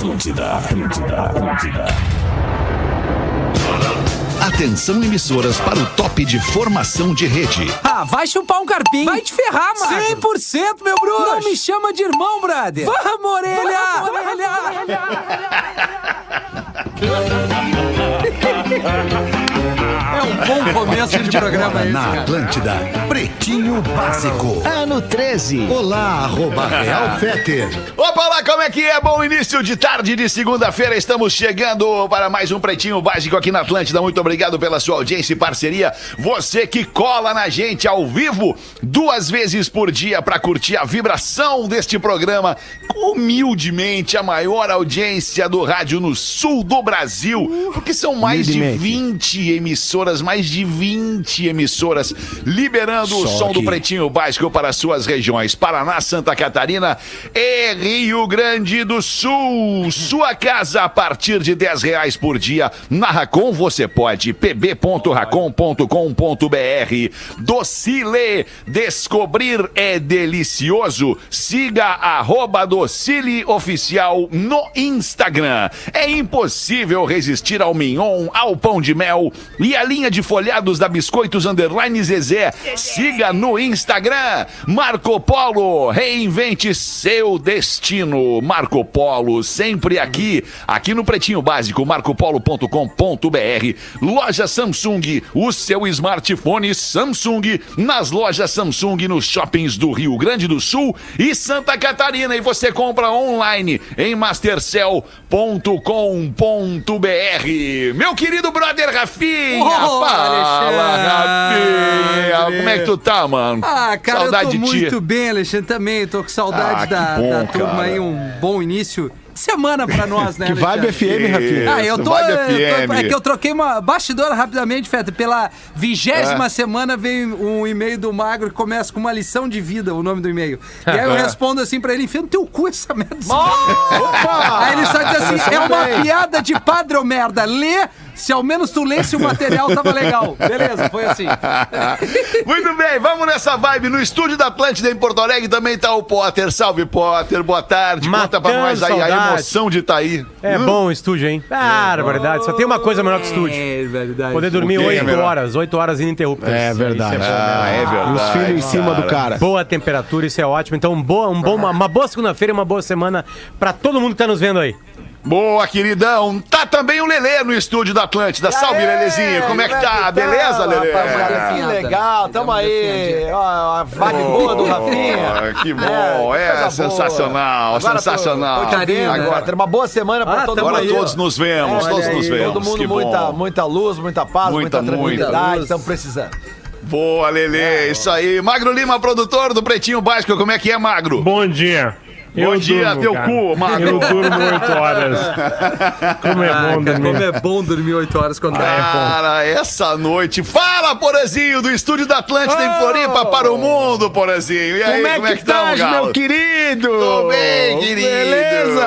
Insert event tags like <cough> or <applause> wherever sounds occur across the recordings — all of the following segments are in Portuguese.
Atlântida, Atlântida, Atlântida. Atenção emissoras para o top de formação de rede. Ah, vai chupar um carpinho. Vai te ferrar, mano. 100% meu bruxo. Não me chama de irmão, brother. Vamos, orelha. Vamos, <laughs> orelha. <laughs> É um bom começo de programa esse, Na. Atlântida, Pretinho Básico. Ano 13. Olá, arroba Real Feter. Opa lá, como é que é? Bom início de tarde de segunda-feira. Estamos chegando para mais um Pretinho Básico aqui na Atlântida. Muito obrigado pela sua audiência e parceria. Você que cola na gente ao vivo duas vezes por dia para curtir a vibração deste programa. Humildemente, a maior audiência do rádio no sul do Brasil. Porque são mais de 20 emissoras, mais de 20 emissoras liberando o som do Pretinho Básico para suas regiões. Paraná, Santa Catarina e Rio Grande do Sul. Sua casa a partir de 10 reais por dia. Na Racon você pode. pb.racon.com.br Docile. Descobrir é delicioso. Siga arroba Docile Oficial no Instagram. É impossível resistir ao mignon, ao pão de mel e a linha de folhados da Biscoitos Underline Zezé. Siga no Instagram. Marco Polo, reinvente seu destino. Marco Polo, sempre aqui, aqui no Pretinho Básico, marcopolo.com.br. Loja Samsung, o seu smartphone Samsung nas lojas Samsung nos shoppings do Rio Grande do Sul e Santa Catarina. E você compra online em mastercell.com.br. Meu querido brother Rafinha, fala, Alexandre. Rafinha. Como é que tu tá, mano? Ah, cara, Saudade eu tô de ti. muito bem, Alexandre, também. Tô com saudade Ah, da, bom, da turma aí, um bom início de semana pra nós, né, <laughs> Que vibe Alexandre? FM, Rafinha. Ah, eu tô, Vibe eu tô-. É que eu troquei uma bastidora rapidamente, Feta. Pela vigésima É. semana veio um e-mail do Magro que começa com uma lição de vida, o nome do e-mail. E aí eu É. respondo assim pra ele: enfia no teu cu essa merda. Aí ele só diz assim: é uma piada de padre ou merda. Lê, se ao menos tu lesse o material, tava legal. Beleza, foi assim. <laughs> Muito bem, vamos nessa vibe. No estúdio da Atlântida em Porto Alegre também tá o Potter. Salve, Potter. Boa tarde. Conta pra nós aí a emoção de estar aí. É bom o estúdio, hein? Barbaridade. Só tem uma coisa melhor que o estúdio. É verdade. Poder dormir O quê, 8 melhor? horas, 8 horas ininterruptas. É verdade. Isso é Ah, é verdade. Os filhos em cima do cara. Boa temperatura, isso é ótimo. Então, boa, um bom, uma, uma boa segunda-feira e uma boa semana pra todo mundo que tá nos vendo aí. Boa, queridão. Tá também o Lelê no estúdio da Atlântida. Salve, Lelezinho. Como é que tá? Beleza, Lelê? rapaziada? Que legal, tamo aí. Ó, a vibe boa do Rafinha. Oh, que bom. É, boa. sensacional, Agora sensacional. Tô vendo, Agora- Agora, ter uma boa semana pra Ah, todo mundo. Agora aí, todos nos vemos, É, todos nos aí, vemos. Todo mundo, que muita, bom. muita luz, muita paz, Muita, muita, tranquilidade. luz. Estamos precisando. Boa, Lelê. Isso aí. Magro Lima, produtor do Pretinho Básico. Como é que é, Magro? Bom dia. Bom dia, teu cu, <laughs> Magro. Eu durmo 8 horas. Como é bom Cara, como dormir. é bom dormir 8 horas quando dá. Cara, essa noite. Fala, Porazinho, do estúdio da Atlântida em Floripa para o mundo, Porazinho. E aí, Como é que tamo, estás, Galo? meu querido? Tudo bem, querido? Beleza?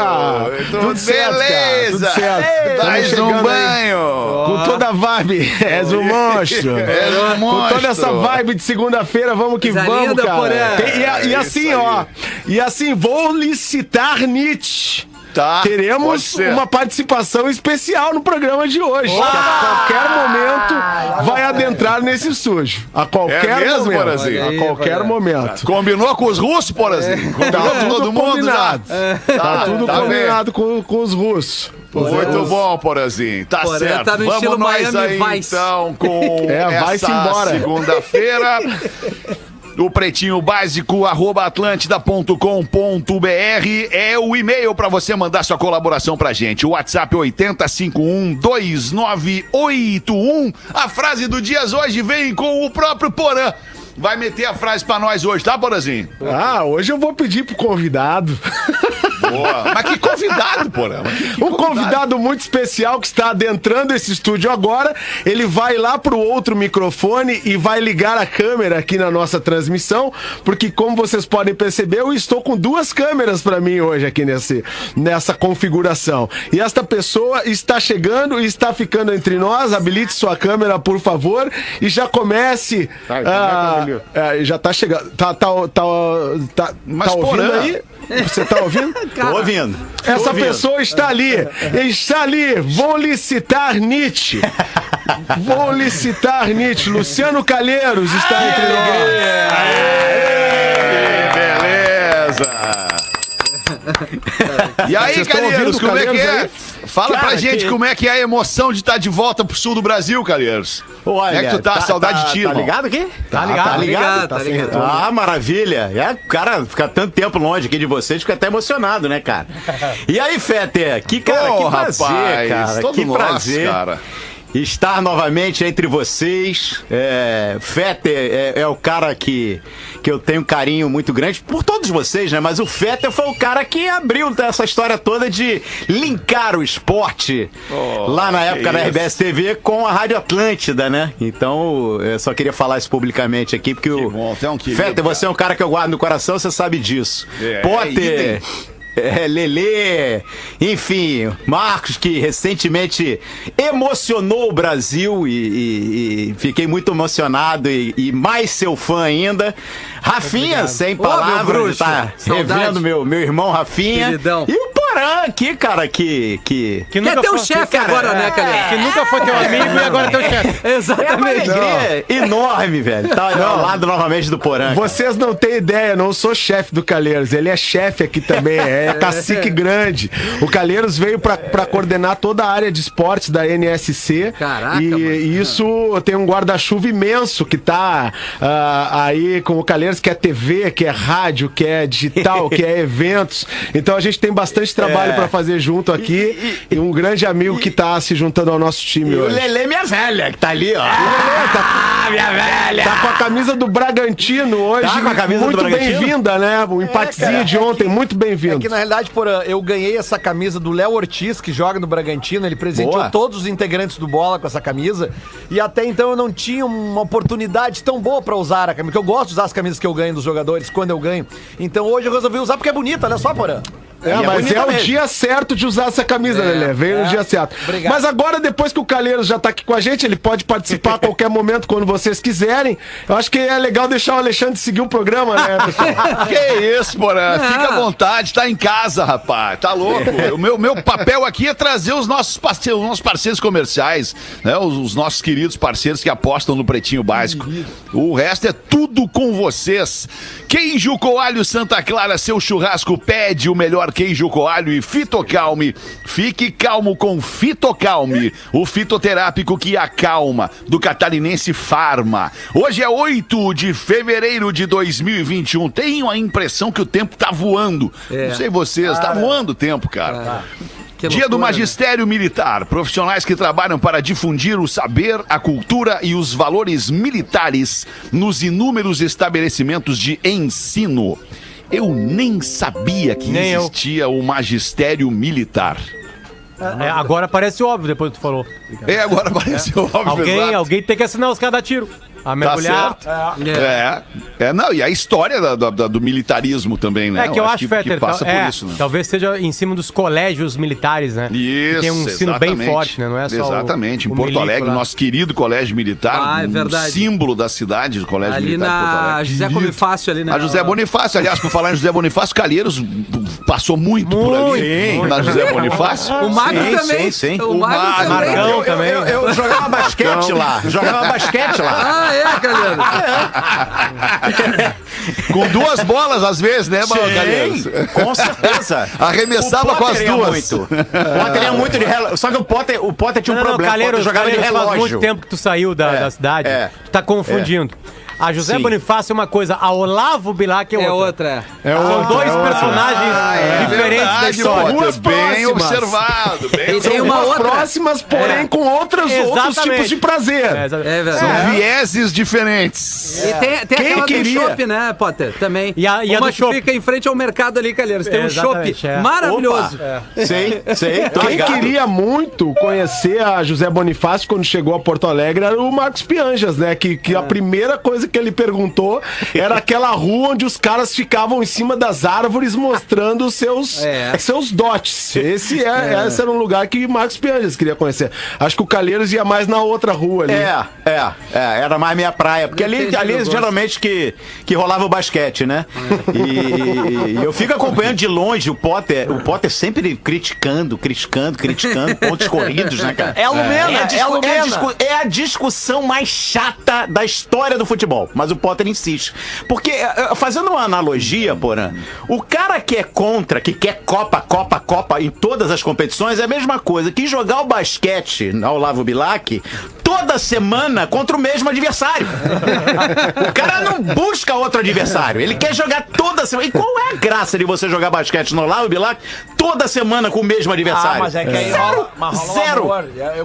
Tudo, certo, cara, beleza? Tudo certo. Dás um banho. Com toda a vibe. És um monstro. <laughs> És um Com monstro. toda essa vibe de segunda-feira, vamos que Coisa vamos, linda, cara. Porã. Tem- e, e É assim, isso aí. ó. E assim, vou licitar Nietzsche. Tá, Teremos uma participação especial no programa de hoje. Que a qualquer momento vai adentrar nesse sujo. A qualquer É mesmo, momento. Porazinho? A qualquer Porã. momento. Combinou com os russos, Porazinho? Combinou Tá com tudo todo mundo combinado. já? Tá tudo tá bem. combinado com, com os russos. Muito bom, Porazinho. Tá Porã certo. tá no Vamos estilo nós Miami aí, Vice. então, com <laughs> É, vai-se essa embora. segunda-feira. <laughs> O pretinho básico, arroba atlântida.com.br é o e-mail para você mandar sua colaboração pra gente. O WhatsApp 80512981. A frase do Dias hoje vem com o próprio Porã. Vai meter a frase pra nós hoje, tá, Porazinho? Ah, hoje eu vou pedir pro convidado. <laughs> Boa. <laughs> Mas que convidado, Porã. Mas que- que Um convidado muito especial que está adentrando esse estúdio agora. Ele vai lá pro outro microfone e vai ligar a câmera aqui na nossa transmissão, porque como vocês podem perceber, eu estou com duas câmeras para mim hoje aqui nesse, nessa configuração. E esta pessoa está chegando e está ficando entre nós. Habilite sua câmera, por favor, e já comece. Tá, ah, é, já tá chegando. Tá, tá, tá, tá, Mas tá ouvindo Porã, aí? Você tá ouvindo? <laughs> Tô ouvindo. Tô Essa ouvindo. pessoa está ali. Está ali. Vou licitar Nietzsche. Vou licitar Nietzsche. Luciano Calheiros está entre nós. Beleza! E aí, Calheiros, como é que Calheiros é? aí? Fala pra Cara, gente que- como é que é a emoção de estar de volta pro sul do Brasil, Calheiros. Olha, Como é que tu tá? Saudade de ti, Tá ligado aqui? Tá ligado. Tá ligado? Tá sem retorno. Ah, maravilha. É, cara, ficar tanto tempo longe aqui de vocês, fica até emocionado, né, cara? E aí, Fete? Que, cara, Ô, que prazer, rapaz, cara. todo que nosso, prazer. cara. Estar novamente entre vocês. É, Fetter é, é o cara que, que eu tenho um carinho muito grande por todos vocês, né? Mas o Fetter foi o cara que abriu essa história toda de linkar o esporte lá na época da. RBS TV com a Rádio Atlântida, né? Então, eu só queria falar isso publicamente aqui, porque o. bom, você é um querido, Fetter, você é um cara que eu guardo no coração, você sabe disso. É, Potter. É, Lelê, enfim, Marcos, que recentemente emocionou o Brasil e, e- e fiquei muito emocionado e, e mais seu fã ainda. Rafinha, sem meu palavras, tá Saudade. revendo meu, meu irmão Rafinha. Queridão. E o Porã aqui, cara, que. que... Que Que é teu chefe agora, né, Calheiros? Que nunca foi teu amigo e agora é teu chefe. É uma Exatamente. alegria enorme, velho. Tá ao lado novamente do Porã. Vocês não têm ideia, não sou chefe do Calheiros, ele é chefe aqui também, é cacique <laughs> grande. O Calheiros veio pra, pra coordenar toda a área de esportes da NSC. Caraca, e, mano. isso tem um guarda-chuva imenso que tá ah, aí com o Calheiros, que é TV, que é rádio, que é digital, que é <laughs> eventos. Então a gente tem bastante trabalho É. pra fazer junto aqui e, um grande amigo que tá se juntando ao nosso time E o hoje. Lelê, minha velha, que tá ali, ó. Ah, minha velha! Tá com a camisa do Bragantino hoje. Tá com a camisa do muito Bragantino? bem-vinda, né? O empatezinho de ontem, muito É bem-vindo. que na realidade, Porã, eu ganhei essa camisa do Léo Ortiz, que joga no Bragantino. Ele presenteou Boa. todos os integrantes do Bola com essa camisa. E até então eu não tinha uma oportunidade tão boa pra usar a camisa. Porque eu gosto de usar as camisas que eu ganho dos jogadores quando eu ganho. Então hoje eu resolvi usar porque é bonita, olha só, Porã. É, E é mas bonita é o mesmo. dia certo de usar essa camisa, Lelê. Veio no dia certo. Obrigado. Mas agora, depois que o Calheiros já tá aqui com a gente, ele pode participar a qualquer <laughs> momento, quando vocês quiserem. Eu acho que é legal deixar o Alexandre seguir o programa, né, pessoal? <laughs> Que isso, Porã? Fica à vontade, tá em casa, rapaz. Tá louco? O meu, meu papel aqui é trazer os nossos parceiros, os nossos parceiros comerciais, né? Os, os nossos queridos parceiros que apostam no Pretinho Básico. O resto é tudo com vocês. Queijo Coalho Santa Clara, seu churrasco pede o melhor queijo coalho e fitocalme. Fique calmo com Fitocalme, o fitoterápico que acalma, do catarinense Farma. Hoje é 8 de fevereiro de 2021. Tenho a impressão que o tempo tá voando. É. Não sei vocês, tá voando o tempo, cara. Que Dia do loucura, né? Magistério Militar. Profissionais que trabalham para difundir o saber, a cultura e os valores militares nos inúmeros estabelecimentos de ensino. Eu nem sabia que Nem eu. existia o Magistério Militar. É, agora parece óbvio depois que tu falou. É, agora <laughs> apareceu óbvio. Alguém, exato. alguém tem que assinar os cada tiro. A Tá mergulhar. certo. É. é. não, e a história da- da- do militarismo também, né? É que eu acho, que, Fetter, que passa tal- é, por isso, né? talvez seja em cima dos colégios militares, né? Isso, Que tem um ensino bem forte, né? Não é só o- Exatamente. o em Porto milico Alegre, lá. nosso querido colégio militar, Ah, é um verdade. símbolo da cidade, do colégio Ali militar de Porto na Alegre. José Bonifácio ali, né? A José Bonifácio, aliás, por falar em José Bonifácio, Calheiros passou muito, por ali. Muito, na José Bonifácio. O Magro Sim, também. sim, sim. O O Magro também. Marcão Eu, também. eu, eu jogava basquete lá. Jogava basquete lá. <laughs> Ah, é, Calheiros. Com duas bolas, às vezes, né? Sim, com certeza. Arremessava com as duas. Muito. O Potter ia muito de relógio. Só que o Potter, o Potter tinha um Não, não, problema. Calheiros, o Potter jogava de Calheiros faz relógio. muito tempo que tu saiu da, É, da cidade. é, tu tá confundindo. A José Sim. Bonifácio é uma coisa, a Olavo Bilac é outra. É outra. É São outra, dois é outra. personagens É diferentes da verdade, história. Potter, Duas bem próximas. observado. Bem E tem observado. uma outra. próximas, porém É. com outros, outros tipos de prazer. É. É verdade. São vieses diferentes. E tem, tem Quem aquela queria? do chopp, né, Potter? Também. E a- e a Uma do que fica em frente ao mercado ali, Calheiros. Tem É, um é. maravilhoso. Sei, sei. <laughs> Tô Quem ligado. queria muito conhecer a José Bonifácio quando chegou a Porto Alegre era o Marcos Pianjas, né? Que, que a primeira coisa que ele perguntou era aquela rua onde os caras ficavam em cima das árvores mostrando os seus seus, É. seus dotes. Esse, é, Esse era um lugar que Marcos Pianges queria conhecer. Acho que o Calheiros ia mais na outra rua ali. É, é, é, era mais minha praia. Porque ali, ali geralmente que, que rolava o basquete, né? E, e eu fico acompanhando de longe o Potter. O Potter sempre criticando, criticando, criticando, pontos corridos, né, cara? É a Lumena, a é a discu- é a é a discussão mais chata da história do futebol. Mas o Potter insiste. Porque, eh, eh, fazendo uma analogia, Porã, o cara que é contra, que quer Copa, Copa, Copa em todas as competições, é a mesma coisa que jogar o basquete ao Lavo Bilac toda semana contra o mesmo adversário. o cara não busca outro adversário. Ele quer jogar toda semana. E qual é a graça de você jogar basquete no Lavo Bilac toda semana com o mesmo adversário? Ah, mas é que aí Zero. rola, mas rola um Zero.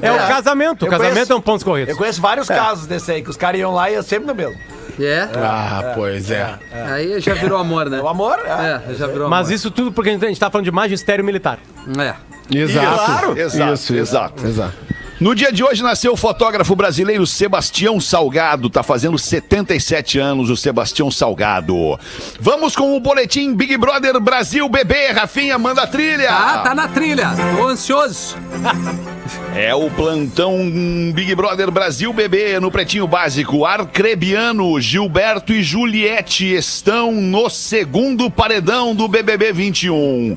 É o casamento. O casamento conheço- é um pontos corridos. Eu conheço vários casos desse aí, que os caras iam lá e ia sempre no mesmo. É? Ah, pois é. Aí já virou amor, né? O amor, é. É, já virou Mas amor. isso tudo porque a gente, tá falando de magistério militar. É. Exato. Claro. Exato, exato. Exato. No dia de hoje nasceu o fotógrafo brasileiro Sebastião Salgado. Tá fazendo 77 anos o Sebastião Salgado. Vamos com o boletim Big Brother Brasil Bebê. Rafinha, manda a trilha. Ah, tá na trilha. Tô ansioso. <laughs> É o plantão Big Brother Brasil Bebê no Pretinho Básico. Arcrebiano, Gilberto e Juliette estão no segundo paredão do BBB 21.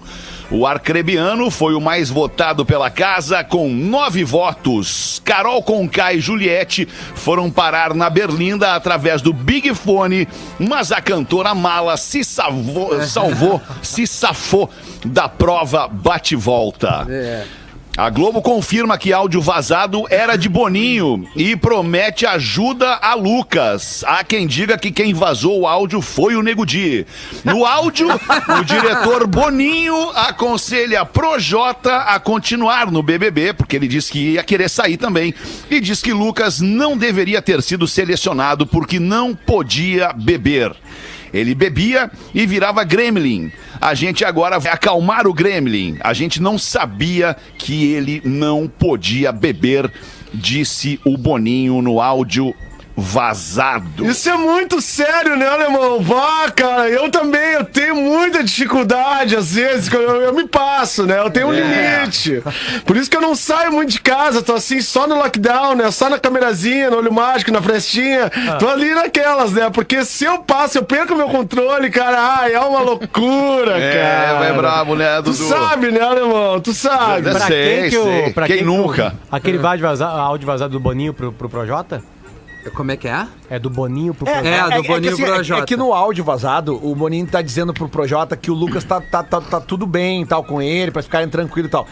O Arcrebiano foi o mais votado pela casa com nove votos. Carol Conká e Juliette foram parar na Berlinda através do Big Fone, mas a cantora Mala se salvou, salvou se safou da prova bate-volta. É. A Globo confirma que áudio vazado era de Boninho e promete ajuda a Lucas. Há quem diga que quem vazou o áudio foi o Nego Di. No áudio, o diretor Boninho aconselha Projota a continuar no BBB, porque ele disse que ia querer sair também. E diz que Lucas não deveria ter sido selecionado porque não podia beber. Ele bebia e virava gremlin. A gente agora vai acalmar o gremlin. A gente não sabia que ele não podia beber, disse o Boninho no áudio vazado. Isso é muito sério, né, alemão? Vá, cara, eu também, eu tenho muita dificuldade, às vezes, que eu, eu me passo, né? Eu tenho um limite. Por isso que eu não saio muito de casa, tô assim, só no lockdown, né? Só na camerazinha, no olho mágico, na frestinha. Tô ali naquelas, né? Porque se eu passo, eu perco meu controle, cara. Ai, é uma loucura, <laughs> cara. É, é brabo, né, Tu Dudu? sabe, né, alemão? Tu sabe. Eu Pra sei, quem que sei. Pra Quem que nunca? O, aquele áudio vazado, áudio vazado do Boninho pro, pro Projota? Como é que é? É do Boninho pro É, Projota. É, do que Boninho assim, pro é- Projota. É que no áudio vazado, o Boninho tá dizendo pro Projota que o Lucas tá, tá, tá, tá tudo bem e tal com ele, pra ficarem tranquilo e tal.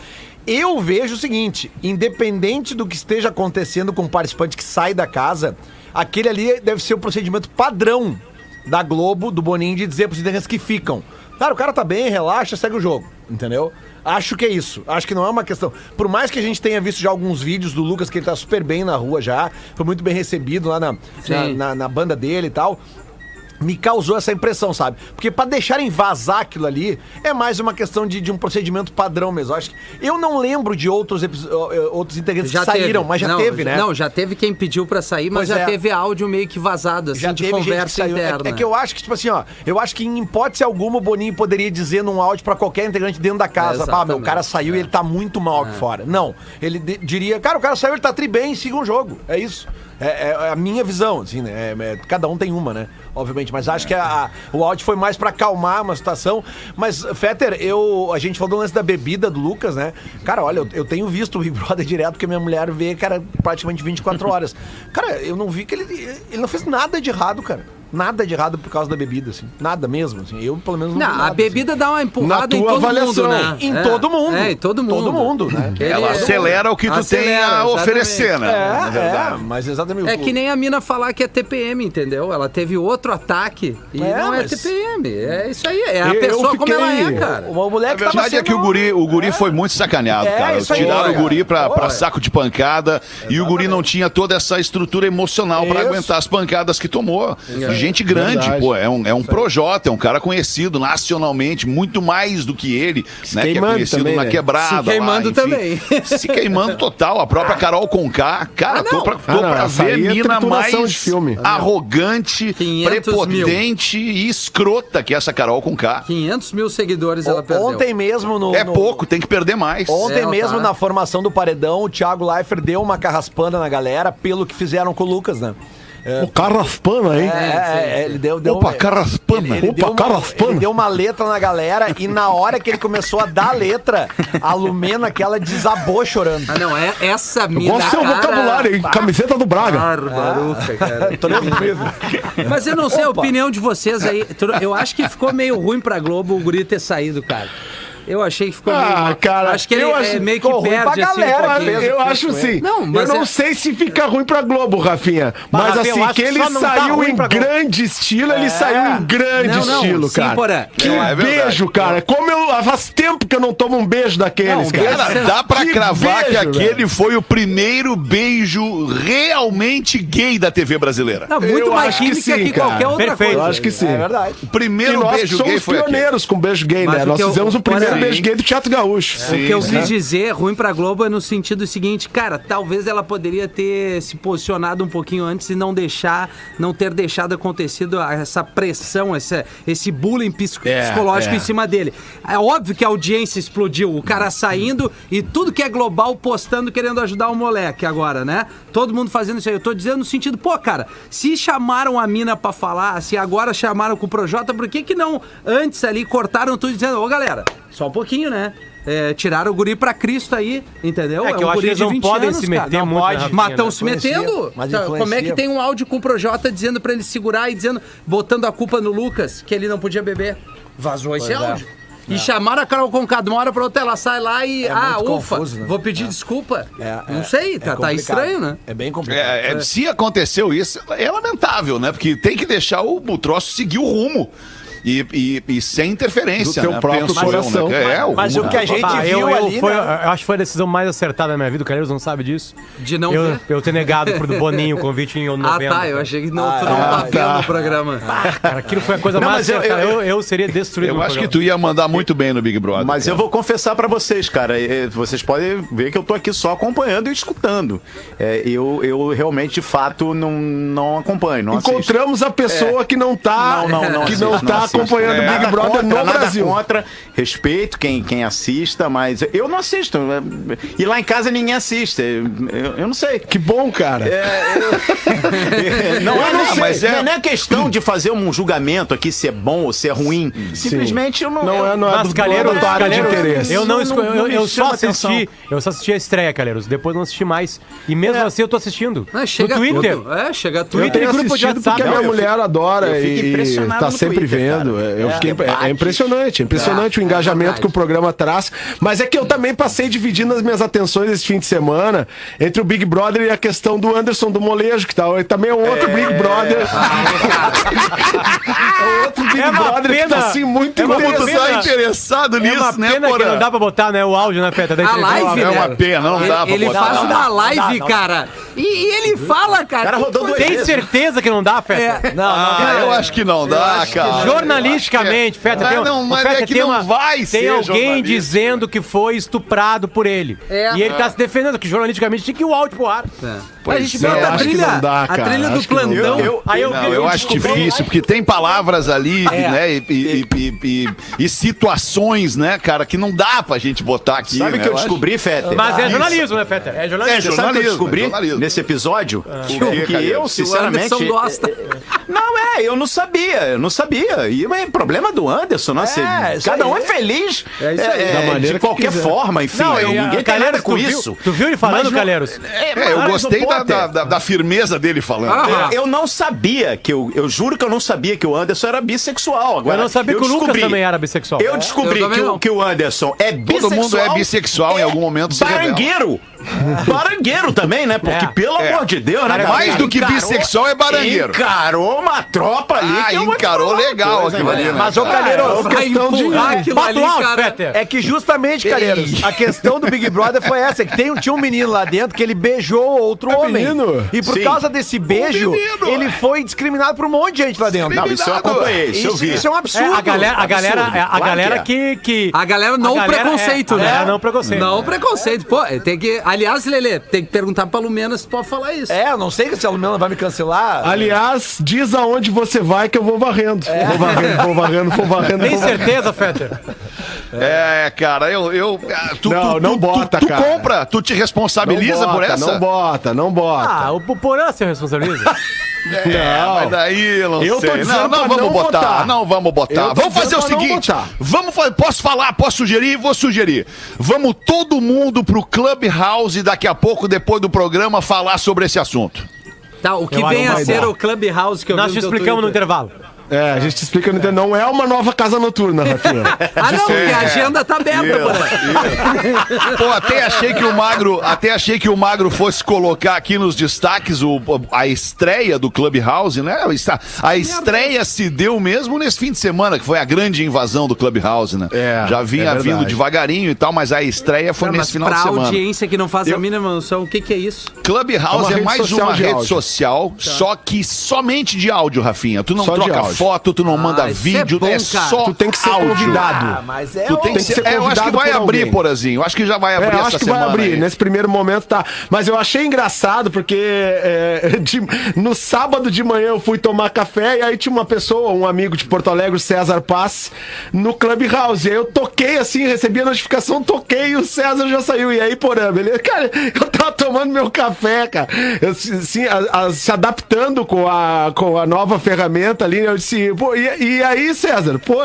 Eu vejo o seguinte, independente do que esteja acontecendo com o participante que sai da casa, aquele ali deve ser o procedimento padrão da Globo, do Boninho, de dizer pros integrantes que ficam. Cara, o cara tá bem, relaxa, segue o jogo, entendeu? Acho que é isso. Acho que não é uma questão. Por mais que a gente tenha visto já alguns vídeos do Lucas, que ele tá super bem na rua já, foi muito bem recebido lá na, na, na- na banda dele e tal. Me causou essa impressão, sabe? Porque pra deixarem vazar aquilo ali é mais uma questão de, de um procedimento padrão mesmo. Eu Acho que eu não lembro de outros, eh, outros integrantes que saíram, mas já Não, teve, né? Não, já teve quem pediu pra sair, mas Pois já é. teve áudio meio que vazado, assim, já de teve gente que conversa. É- interna. É, que eu acho que, tipo assim, ó, eu acho que em hipótese alguma o Boninho poderia dizer num áudio pra qualquer integrante dentro da casa: É, ah, meu, o cara saiu e ele tá muito mal aqui fora. Não. Ele diria, cara, o cara saiu, ele tá tri bem, siga um jogo. É isso. É, é a minha visão, assim, né? É- é- cada um tem uma, né? Obviamente. Mas acho que a- a- o áudio foi mais pra acalmar uma situação. Mas, Fetter, eu, a gente falou do lance da bebida do Lucas, né? Cara, olha, eu, eu tenho visto o Big Brother direto, porque minha mulher vê, cara, praticamente 24 horas. Cara, eu não vi que ele. Ele não fez nada de errado, cara. Nada de errado por causa da bebida, assim. Nada mesmo, assim. Eu, pelo menos, não, Não, a bebida dá uma empurrada em todo avaliação. mundo, né? Em É. todo mundo. É, em todo mundo. Todo mundo, né? Ela acelera o que tu tem a exatamente. oferecer, né? É, Na verdade. é, mas exatamente. É que nem a mina falar que é TPM, entendeu? Ela teve outro ataque e É, não é mas- TPM. É isso aí, é a Eu- eu pessoa como ela é, fiquei- cara. O, moleque A verdade é que o guri, o guri foi muito sacaneado, É, cara. isso aí, Tiraram cara. o guri pra, pra saco de pancada e o guri não tinha toda essa estrutura emocional pra aguentar as pancadas que tomou. Gente grande, Verdade. pô. É um, é um Projota, é um cara conhecido nacionalmente, muito mais do que ele, né? Que é conhecido também, na né? quebrada. Se queimando lá, também. Se queimando total. A própria Carol Conká. Cara, tô pra, tô Ah, não, pra ver é mina mais de filme. arrogante, 500 prepotente e escrota que essa Carol Conká. 500 mil seguidores ela perdeu. Ontem mesmo no. É no- pouco, tem que perder mais. Ontem É, mesmo, tá. na formação do Paredão, o Thiago Leifert deu uma carraspana na galera pelo que fizeram com o Lucas, né? O Carraspana, hein? É, é, é, ele deu, deu Opa, carraspana. Ele, ele Opa, deu uma, carraspana. ele deu uma letra na galera e na hora que ele começou a dar a letra, a Lumena, aquela desabou chorando. Ah, não, é essa mina. Gosto do seu cara- vocabulário, hein? Camiseta do Braga. Barbaruca, cara. Tô nem ouvindo. Mas eu não sei a Opa. opinião de vocês aí. Eu acho que ficou meio ruim pra Globo o guri ter saído, cara. Eu achei que ficou Ah, meio. cara, acho que ele eu é acho- meio que ruim perde pra assim, galera, um pouquinho. fez. Eu acho sim. Não, eu mas não é- sei se fica ruim pra Globo, Rafinha. Mas Rafinha, eu assim, que que ele tá saiu ruim em grande estilo, ele saiu em grande Não, não, estilo, sim, cara. Porã. Que Não, é verdade. beijo, cara. Como eu faz tempo que eu não tomo um beijo daqueles, Não, cara. Cara, dá pra Que cravar que beijo, aquele velho. foi o primeiro beijo realmente gay da TV brasileira. Não, muito Eu mais acho que química sim, que, cara. qualquer outra Perfeito. coisa. Eu acho que sim. É verdade. O E primeiro nós beijo gay somos foi pioneiros com beijo gay, Mas né? Nós que eu- fizemos o primeiro Sim. beijo gay do Teatro Gaúcho. O que eu Sim, quis dizer, ruim pra Globo, é no sentido seguinte, cara, talvez ela poderia ter se posicionado um pouquinho antes e não deixar, não ter deixado acontecido essa pressão, essa, esse bullying É, psicológico é. em cima dele. É óbvio que a audiência explodiu, o cara saindo e tudo que é global postando, querendo ajudar o moleque agora, né? Todo mundo fazendo isso aí. Eu tô dizendo no sentido, pô, cara, se chamaram a mina pra falar, se agora chamaram com o Projota, por que que não antes ali cortaram tudo dizendo, ô galera, só um pouquinho, né? É, tiraram o guri pra Cristo aí, entendeu? É que eu um acho que eles não podem se meter Não muito, pode. Mas estão né? se metendo. Mas Tá, Como é que tem um áudio com o Projota dizendo pra ele segurar e dizendo, botando a culpa no Lucas, que ele não podia beber? Vazou esse áudio. E chamaram a Carol Conká, de uma hora pra outra ela sai lá e. É ah, ufa, confuso, né? vou pedir desculpa. É, não é, sei, é tá, tá estranho, né? É bem complicado. É, é, se aconteceu isso, é lamentável, né? Porque tem que deixar o, o troço seguir o rumo. E, e- e sem interferência, Do teu né? próprio Penso coração. Eu, né? É, o Mas o que a do- gente Ah, eu, viu eu, ali, foi, né? eu acho que foi a decisão mais acertada da minha vida, o Calheiros não sabe disso. De não eu, ver. eu ter negado pro Boninho o convite em Ah, novembro. tá. Eu achei que não, tu Ah, não tá ah, vendo tá. o programa. Cara, aquilo foi a coisa Não, mais eu- acertada. Eu, eu- eu, seria destruído Eu acho que programa. tu ia mandar muito bem no Big Brother. Mas eu cara. vou confessar pra vocês, cara. é, Vocês podem ver que eu tô aqui só acompanhando e escutando. É, eu, eu realmente, de fato, não, não acompanho. Não assisto. Encontramos a pessoa que não tá, Não, não, não que não tá. Acompanhando o É, Big nada Brother contra, no nada Brasil. contra, respeito quem, quem assista, mas eu não assisto. E lá em casa ninguém assiste. Eu, eu não sei. Que bom, cara. <laughs> Não é, não nem, sei. mas é... não é questão de fazer um julgamento aqui se é bom ou se é ruim. Simplesmente eu não. Não é, não é Mas, do, Calheiros, tua área de interesse. eu não, Não, não- eu, não eu só assisti, atenção. eu só assisti a estreia, Calheiros. Depois não assisti mais. E mesmo assim eu tô assistindo. Ah, chega no Twitter. tudo. É, chega Eu Twitter. tenho grupo de WhatsApp. porque a minha Não, eu mulher adora eu e tá sempre Twitter, vendo. Eu É, fiquei, é, impressionante, é impressionante o engajamento que o programa traz. Mas é que eu também passei dividindo as minhas atenções esse fim de semana entre o Big Brother e a questão do Anderson do Molejo, que tá, também é um outro Big Brother. é <laughs> outro Big É Brother que pena. tá assim muito É tá interessado É nisso, uma né, pena que não dá pra botar né, o áudio na feta da A live, É né? uma pena, não ele, dá pra Ele botar. faz Não uma live, cara. E, e ele fala, cara. cara rodou duas Tem certeza que não dá, Feta? É. Não, não, Ah, eu acho que não dá, cara. Jornalisticamente, Feta, tem, não, mas Feta é que tem não uma- vai tem ser alguém jornalista. dizendo que foi estuprado por ele. É. E ele tá se defendendo, que jornalisticamente tinha que ir o áudio pro ar. A gente é, bota a acho que trilha, não dá, a cara, trilha do que plantão. Eu- Aí eu, Não, eu eu acho difícil, porque tem palavras ali, É. né? E, e- e- e- e situações, né, cara, que não dá pra gente botar aqui. Sabe o né? que eu descobri, Fete? Mas é jornalismo, né, Feta? É jornalismo. É Você sabe o que eu jornalismo, descobri é jornalismo. nesse episódio? quê, que, que eu, Que o sinceramente. Anderson gosta. Não, é, eu não sabia, eu não sabia. E é problema do Anderson, nossa. É, isso cada um é feliz É isso aí. é, Da maneira de que qualquer forma, enfim. Não, eu- ninguém tem nada com isso. Tu viu ele falando, Calheiros? É, É, eu gostei o da, da- da- da firmeza dele falando. Ah, Eu não sabia que eu, eu juro que eu não sabia que o Anderson era bissexual. Agora, Eu não sabia que o Lucas também era bissexual. Eu descobri Eu também que, o, que o Anderson é bissexual. mundo é bissexual, em algum momento. Barangueiro. Barangueiro também, né? Porque, É. pelo É. amor de Deus, né? Mais do que Encarou- bissexual é barangueiro. Encarou uma tropa ali. Ah, eu encarou legal coisa, aquilo ali, né? né? Mas, ô, Calheiros, Vai empurrar aquilo ali, Bota o alto. É que justamente, Calheiros, a questão do Big Brother foi essa: que tem, um- tinha um menino lá dentro que ele beijou outro É homem. menino? E por Sim. causa desse beijo, menino. ele foi discriminado por um monte de gente lá dentro. Não, isso eu acompanhei, isso eu Isso, vi. isso é um É, absurdo. a galera, a galera, Absurdo. a Claro galera que que, que. A galera não A galera- preconceito, é, a né? galera não preconceito. Não preconceito. Pô, tem que. Aliás, Lelê, tem que perguntar pra Lumena se pode falar isso. É, eu não sei se a Lumena vai me cancelar. Aliás, diz aonde você vai que eu vou varrendo. Vou varrendo, vou varrendo, vou varrendo. Tem certeza, Fetter? É, cara, eu. eu ah, tu, Não, tu, não tu- bota, tu, tu cara. compra, tu te responsabiliza Não por bota, essa? Não bota, não bota. Ah, o Porã se responsabiliza. <laughs> É, Não. mas daí eu não Eu tô sei. dizendo Não, não vamos não botar, botar. não vamos botar. Vamos fazer o não seguinte, vamos fa- posso falar, posso sugerir? Vou sugerir. Vamos todo mundo pro Clubhouse daqui a pouco, depois do programa, falar sobre esse assunto. Tá, o que Eu vem a ser dar. o Clubhouse que eu Nós te explicamos no intervalo. É, a gente te explica, não, não é uma nova casa noturna, Rafinha. <laughs> Ah, não, porque a agenda tá aberta, por Pô, até achei que o Magro, até achei que o Magro fosse colocar aqui nos destaques o, a estreia do Clubhouse, né? Está- A estreia se deu mesmo nesse fim de semana, que foi a grande invasão do Clubhouse, né? É, Já vinha é vindo devagarinho e tal, mas a estreia foi Não, nesse final pra de semana. audiência que não faz a Eu- mínima noção, o que que é isso? Clubhouse É uma é, mais uma de rede áudio. social, só que somente de áudio, Rafinha. Tu não Só troca áudio. Foto, tu não manda isso vídeo, é bom, é, só Tu tem que ser áudio. convidado. Ah, mas é Tu tem que ser, ser é, eu acho que convidado vai por abrir, alguém. Porazinho. Eu acho que já vai abrir É, eu essa acho que semana. vai abrir. aí. Nesse primeiro momento tá. Mas eu achei engraçado porque é, <laughs> de- no sábado de manhã eu fui tomar café e aí tinha uma pessoa, um amigo de Porto Alegre, o César Paz, no Clubhouse. E aí eu toquei assim, recebi a notificação, toquei e o César já saiu. E aí, porra, beleza? Cara, <laughs> eu tava tomando meu café, cara. Eu, assim, a- a- se adaptando com a, com a nova ferramenta ali, eu disse, pô, e, e aí, César? Pô,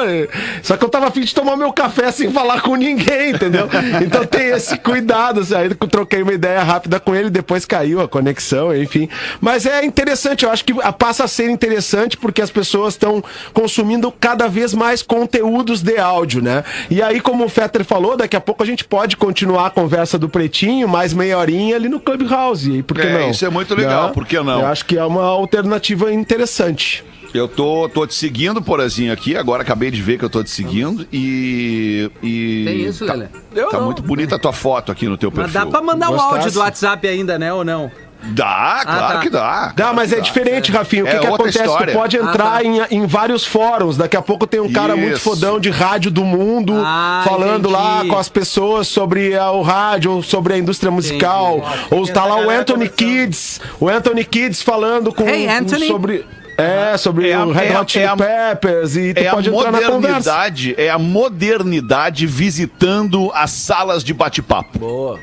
só que eu tava afim de tomar meu café sem falar com ninguém, entendeu? Então tem esse cuidado. Assim, aí troquei uma ideia rápida com ele, depois caiu a conexão, enfim. Mas é interessante, eu acho que passa a ser interessante porque as pessoas estão consumindo cada vez mais conteúdos de áudio, né? E aí, como o Fetter falou, daqui a pouco a gente pode continuar a conversa do Pretinho, mais meia horinha ali no Clubhouse. E por que É, não? isso é muito legal, Né? por que não? Eu acho que é uma alternativa interessante. Eu tô, tô te seguindo, Porazinho, aqui. Agora acabei de ver que eu tô te seguindo. E. e Tem isso, tá? Eu Tá não. muito bonita a tua foto aqui no teu Mas perfil. dá pra mandar o Gostasse? áudio do WhatsApp ainda, né, ou não? Dá, claro tá. que dá. Dá, mas é diferente, Rafinha. O É que, que acontece? história. Tu pode entrar Ah, tá. em, em vários fóruns. Daqui a pouco tem um cara muito Isso. fodão de rádio do mundo Ah, falando lá entendi. com as pessoas sobre ah, o rádio, ou sobre a indústria musical. Ou tá lá o Anthony Kids. O Anthony Kids falando com, Hey, Anthony. sobre. É, sobre É a- o Red é a- Hot Chili é a- Peppers. E tu É a pode entrar na conversa. modernidade, é a modernidade visitando as salas de bate-papo. Boa.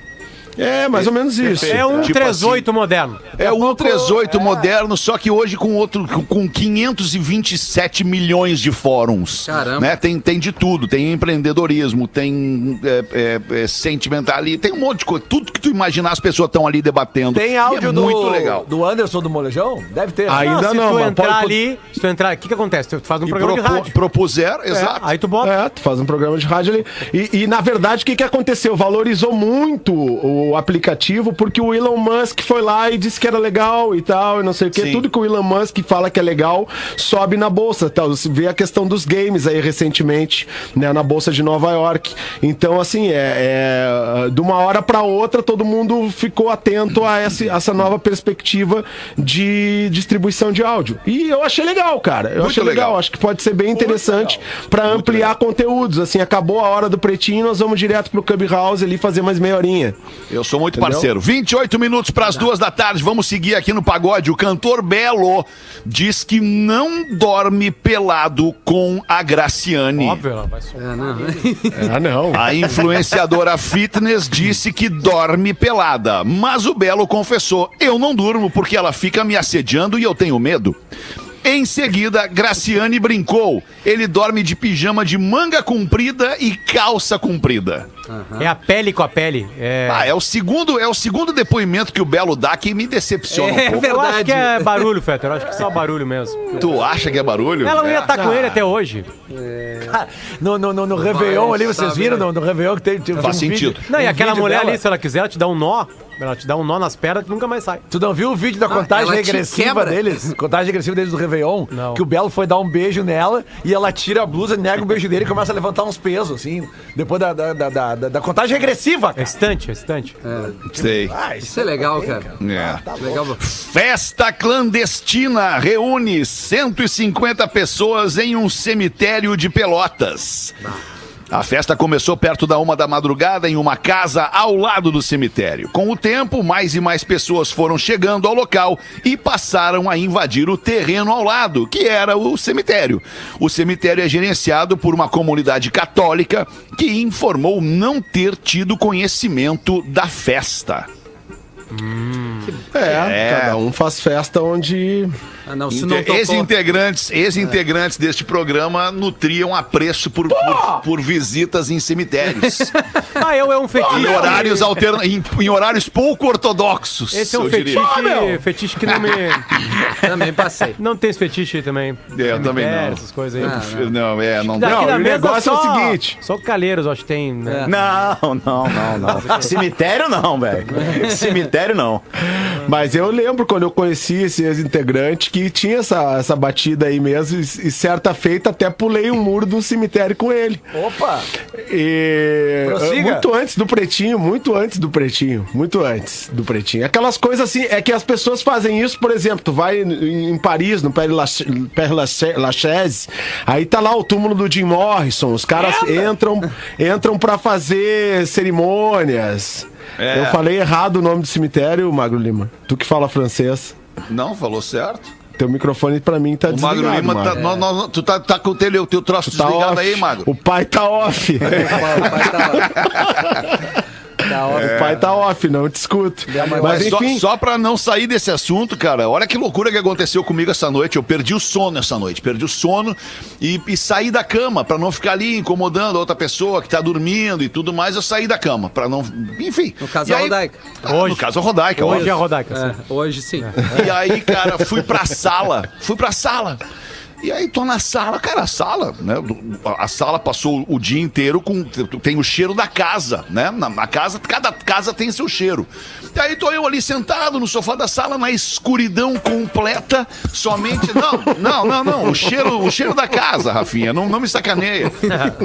É, mais ou menos isso. É um Tipo 38 moderno. É o 138 moderno, só que hoje com outro com- com 527 milhões de fóruns. Caramba. Né? Tem, tem de tudo, tem empreendedorismo, tem é, é, é, sentimental ali, tem um monte de coisa. Tudo que tu imaginar, as pessoas estão ali debatendo. Tem E áudio é do, muito legal. do Anderson do Molejão? Deve ter. Ainda se não, tu entrar pode- ali, se tu entrar, o que que acontece? Tu faz um E programa de propu- rádio. propuseram, É, exato. aí tu bota. É, tu faz um programa de rádio ali. E, e, na verdade, o que, que aconteceu? Valorizou muito o aplicativo porque o Elon Musk foi lá e disse que era legal e tal, e não sei o quê. Sim. Tudo que o Elon Musk fala que é legal sobe na bolsa. Tal. Você vê a questão dos games aí recentemente, né, na bolsa de Nova York. Então, assim, é, é, de uma hora para outra, todo mundo ficou atento a essa, essa nova perspectiva de distribuição de áudio. E eu achei legal, cara. Eu Muito achei legal. legal. Acho que pode ser bem interessante para ampliar conteúdos. Assim, acabou a hora do pretinho, nós vamos direto pro Clubhouse ali fazer mais meia horinha. Eu sou muito Entendeu? parceiro. 28 minutos para as duas da tarde. Vamos seguir aqui no pagode. O cantor Belo diz que não dorme pelado com a Graciane. Óbvio, ela vai soltar. É, não. Ah, não. A influenciadora fitness disse que dorme pelada, mas o Belo confessou: eu não durmo porque ela fica me assediando e eu tenho medo. Em seguida, Graciane brincou. Ele dorme de pijama de manga comprida e calça comprida. É a pele com a pele. É... Ah, é o segundo, é o segundo depoimento que o Belo dá que me decepciona É um pouco. Eu acho que é <laughs> barulho, Fetter. Eu acho que é só barulho mesmo. Tu acha que é barulho? Ela não ia É. estar com ele até hoje. No, no, no, no Réveillon ali, vocês viram? No, no Réveillon que tem, tem Faz um sentido. Vídeo, Não, e um aquela vídeo mulher dela. ali, se ela quiser, ela te dá um nó. Ela te dá um nó nas pernas que nunca mais sai. Tu não viu o vídeo da contagem ela te regressiva deles? <laughs> Contagem regressiva deles do Réveillon? Não. Que o Belo foi dar um beijo nela e ela tira a blusa, nega o beijo dele e começa a levantar uns pesos, assim. Depois da, da, da, da, da- da contagem regressiva, É cara. estante, é estante. Sei. Isso é legal, cara. É. Legal. Festa clandestina reúne 150 pessoas em um cemitério de Pelotas. A festa começou perto da uma da madrugada em uma casa ao lado do cemitério. Com o tempo, mais e mais pessoas foram chegando ao local e passaram a invadir o terreno ao lado, que era o cemitério. O cemitério é gerenciado por uma comunidade católica que informou não ter tido conhecimento da festa. É, É. cada um faz festa onde. Ah, não, se não Inte- tocou... Ex-integrantes, ex-integrantes deste programa nutriam apreço por, por, por visitas em cemitérios. <laughs> Ah, eu é um fetiche. em horários alterna em, em horários pouco ortodoxos. Esse é um fetiche, diria. fetiche que não me. <laughs> Também passei. Não tem esse fetiche aí também. É, eu também não. Essas coisas aí. Ah, Não, é, não Daqui dá. Não, da o negócio é o só, seguinte. Só Calheiros, acho que tem, né? Não, não, não, não. <laughs> Cemitério não, velho. Cemitério não. Mas eu lembro quando eu conheci esse ex-integrante que tinha essa, essa batida aí mesmo. E, e certa feita até pulei um muro do cemitério com ele. Opa! E Prossiga. muito antes do pretinho, muito antes do pretinho, muito antes do pretinho. Aquelas coisas assim, é que as pessoas fazem isso, por exemplo, tu vai em em Paris, no Père Lacha- Père Lacha- Lachaise, aí tá lá o túmulo do Jim Morrison, os caras entram, entram para fazer cerimônias. É. Eu falei errado o nome do cemitério, Magro Lima. Tu que fala francês. Não, falou certo. Teu microfone pra mim tá O Magro desligado, Lima, tá, Magro. nó- nó- tu tá, tá com o teu, teu troço Tá desligado off. aí, Magro. O pai tá off. O pai tá lá. <laughs> Tá ótimo. O pai tá off, não te escuto. Mas, Mas só, enfim, só pra não sair desse assunto, cara, olha que loucura que aconteceu comigo essa noite. Eu perdi o sono essa noite, perdi o sono e, e saí da cama pra não ficar ali incomodando a outra pessoa que tá dormindo e tudo mais. Eu saí da cama pra não. Enfim. No caso, E a aí- Rodaica. Ah, Hoje. No caso, a Rodaica. Hoje óbvio. é a Rodaica. sim. É, hoje sim. E aí, cara, fui pra sala. Fui pra sala. E aí tô na sala, cara, a sala, né? A sala passou o dia inteiro com. Tem o cheiro da casa, né? Na, na casa, cada casa tem seu cheiro. E aí tô eu ali sentado no sofá da sala, na escuridão completa, somente. Não, não, não, não. O cheiro, o cheiro da casa, Rafinha, não, não me sacaneia.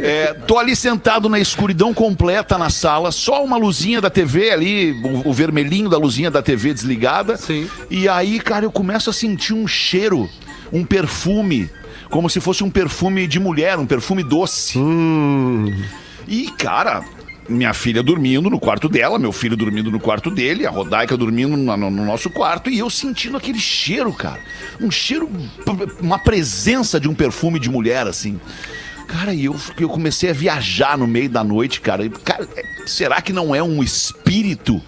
É, tô ali sentado na escuridão completa na sala, só uma luzinha da TV ali, o, o vermelhinho da luzinha da TV desligada. Sim. E aí, cara, eu começo a sentir um cheiro, um perfume, como se fosse um perfume de mulher, um perfume doce. E, cara, minha filha dormindo no quarto dela, meu filho dormindo no quarto dele, a Rodaica dormindo no, no nosso quarto, e eu sentindo aquele cheiro, cara. Um cheiro, uma presença de um perfume de mulher, assim. Cara, e eu, eu comecei a viajar no meio da noite, cara. E, cara, é- será que não é um espírito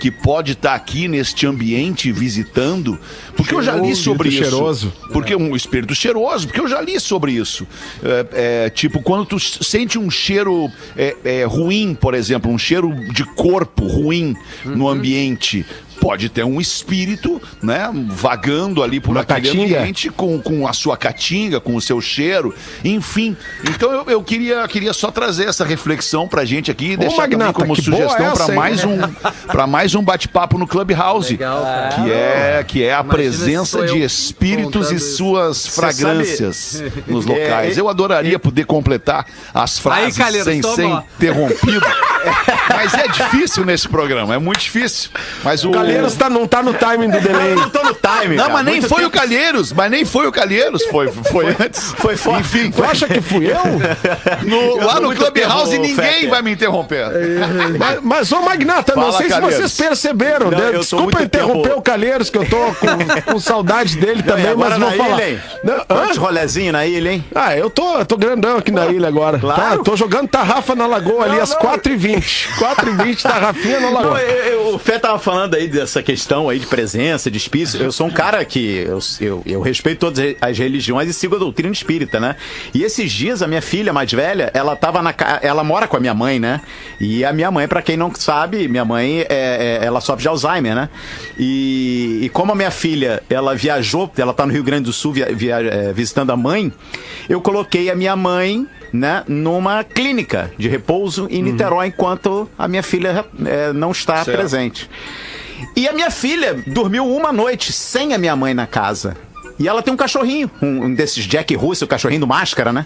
que pode estar aqui neste ambiente visitando? Porque eu já li Cheiroso, sobre isso. espírito cheiroso. Porque um espírito cheiroso, porque eu já li sobre isso. É, é, tipo, quando tu sente um cheiro é, é, ruim, por exemplo, um cheiro de corpo ruim no ambiente. Pode ter um espírito, né, vagando ali por Uma aquele catinga. ambiente com, com a sua catinga, com o seu cheiro, enfim. Então eu, eu queria, queria só trazer essa reflexão pra gente aqui e deixar Magnata, também como sugestão para mais um para mais um bate-papo no Clubhouse, Legal, cara. que é que é a Imagina se presença de espíritos e contando isso. suas fragrâncias <laughs> nos locais. É, Eu adoraria poder completar as frases Calheiros, sem toma, ser interrompido. <laughs> Mas é difícil nesse programa, é muito difícil. Mas o o Calheiros tá, não tá no timing do delay. Eu não tô no time, Não, cara. mas nem Muito foi o tempo- Calheiros, mas nem foi o Calheiros, foi, foi antes. Foi fora. Enfim, Tu acha que fui eu? no- lá sou no Clubhouse ninguém vai me interromper. Mas, mas ô Magnata, não sei se vocês perceberam. Não, né? eu Desculpa interromper tempo- o Calheiros, que eu tô com, com saudade dele Não, também, mas vou falar. ilha, hein? Não, hã? Quantos rolezinho na ilha, hein? Ah, eu tô, eu tô grandão aqui na ilha agora. Claro. Tá, tô jogando tarrafa na lagoa ali às 4h20. 4h20, tarrafinha na Não, lagoa. eu- eu- o Fé tava falando aí essa questão aí de presença, de espírito. Eu sou um cara que eu, eu, eu respeito todas as religiões e sigo a doutrina espírita, né? E esses dias a minha filha mais velha, ela tava na ela mora com a minha mãe, né? E a minha mãe, pra quem não sabe, minha mãe é, é- ela sofre de Alzheimer, né? E, e como a minha filha, ela viajou, ela tá no Rio Grande do Sul via- via- é, visitando a mãe, eu coloquei a minha mãe né, numa clínica de repouso em Niterói enquanto a minha filha é, não está Certo. presente. E a minha filha dormiu uma noite sem a minha mãe na casa. E ela tem um cachorrinho, um, desses Jack Russell, o cachorrinho do máscara, né?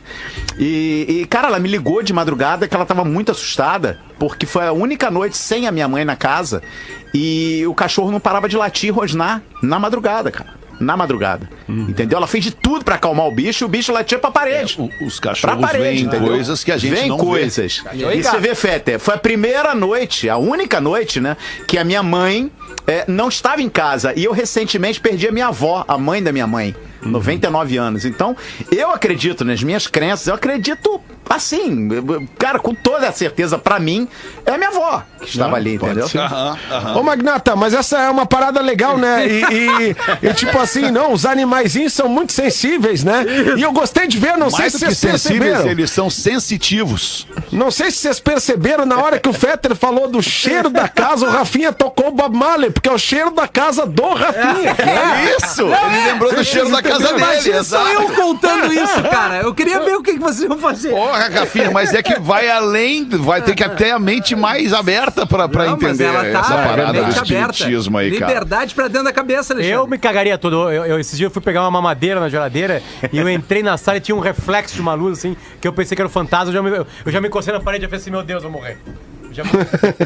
E, e, cara, ela me ligou de madrugada que ela tava muito assustada, porque foi a única noite sem a minha mãe na casa e o cachorro não parava de latir e rosnar na madrugada, cara. Na madrugada. Entendeu? Ela fez de tudo pra acalmar o bicho e o bicho latia pra parede. O- Os Pra cachorros parede, veem entendeu? coisas que a gente Vem não coisas. aí, E você vê, Fete, foi a primeira noite, a única noite, né, que a minha mãe é, não estava em casa. E eu recentemente perdi a minha avó, a mãe da minha mãe. 99 anos. Então, eu acredito nas minhas crenças, eu acredito assim, cara, com toda a certeza, pra mim, é a minha avó que estava ali, entendeu? vê. Aham, aham. Ô, Magnata, mas essa é uma parada legal, né? E, e- e, tipo assim, não, os animaizinhos são muito sensíveis, né? E eu gostei de ver, não sei Mais se do que vocês perceberam. eles são sensitivos. Não sei se vocês perceberam, na hora que o Fetter falou do cheiro da casa, o Rafinha tocou o Bob Marley, porque é o cheiro da casa do Rafinha. É isso! Ele lembrou do cheiro da casa dele, Imagina só eu contando <laughs> isso, cara. Eu queria ver o que, que vocês iam fazer. Porra, Rafinha, mas é que vai além, vai ter que ter a mente mais aberta pra, pra Não, mas entender ela tá essa parada do mente aberta. espiritismo aí, cara. Liberdade pra dentro da cabeça, Alexandre. Eu me cagaria todo. Eu, eu- esses dias eu fui pegar uma mamadeira na geladeira e eu entrei na sala e tinha um reflexo de uma luz, assim, que eu pensei que era um fantasma. Eu já me, eu já me encostei na parede e falei assim: meu Deus, eu vou morrer. Já, me-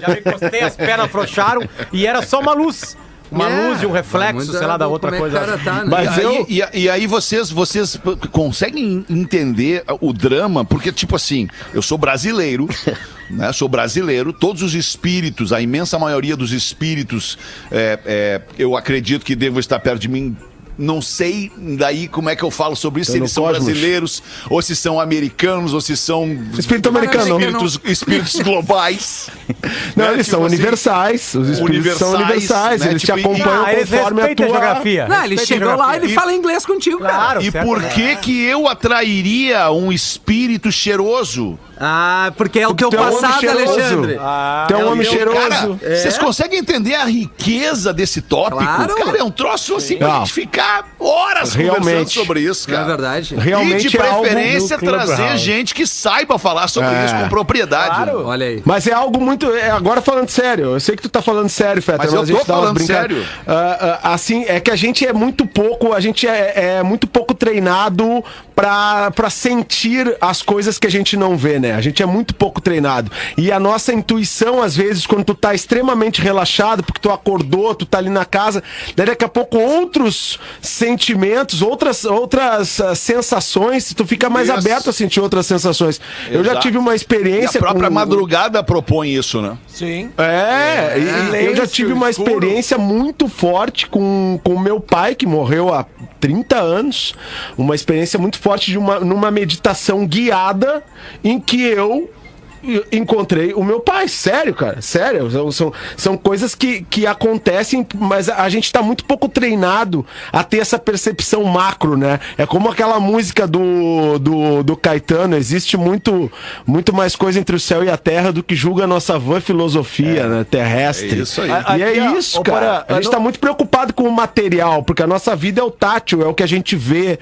já me encostei, as pernas afrouxaram e era só uma luz. Uma É, luz e um reflexo, sei lá, da outra como é coisa. tá, né? Mas e, eu- aí, e, e aí vocês, vocês conseguem entender o drama, porque, tipo assim, eu sou brasileiro, <laughs> né? Sou brasileiro, todos os espíritos, a imensa maioria dos espíritos, é, é, eu acredito que devam estar perto de mim. Não sei daí como é que eu falo sobre isso, se eles são cosmos. brasileiros, ou se são americanos, ou se são Espírito americano. espíritos, espíritos globais. <laughs> Não, né? eles Tipo são assim, universais. Os espíritos são universais, universais. né? Eles Tipo, te e- acompanham Ah, eles conforme a tua... a geografia. Não, ele chegou lá, ele fala inglês contigo, cara. Claro. E certo, por que que eu atrairia um espírito cheiroso? Ah, porque é o teu tu é homem passado. Alexandre. Ah, Tu é um homem cheiroso. Cara, vocês conseguem entender a riqueza desse tópico? Claro. Cara, é um troço assim pra Não. gente ficar horas conversando Realmente. sobre isso, é cara. verdade? Realmente e de é algo preferência Clubhouse. trazer gente que saiba falar sobre É. isso com propriedade. Olha aí. Mas é algo muito. é, agora falando sério, eu sei que tu tá falando sério, Fetter, Mas mas, eu tô falando sério. Ah, ah, assim, é que a gente é muito pouco, a gente é, é muito pouco treinado pra, pra sentir as coisas que a gente não vê, né? A gente é muito pouco treinado. E a nossa intuição, às vezes, quando tu tá extremamente relaxado, porque tu acordou, tu tá ali na casa, daí daqui a pouco outros sentimentos, outras, outras ah, sensações, tu fica mais Isso. aberto a sentir outras sensações. Eu já Exato. tive uma E a experiência. própria com- madrugada propõe isso, né? Sim. é, e- e eu já tive uma escuro. experiência muito forte com o meu pai, que morreu há 30 anos. Uma experiência muito forte de uma, numa meditação guiada em que eu encontrei o meu pai, sério, cara, sério. São, são, são coisas que, que acontecem, mas a gente tá muito pouco treinado a ter essa percepção macro, né? É como aquela música do, do, do Caetano, existe muito, muito mais coisa entre o céu e a terra do que julga a nossa vã filosofia né, terrestre. É isso aí. E Aqui, é isso, cara. A gente tá não- muito preocupado com o material, porque a nossa vida é o tátil, é o que a gente vê.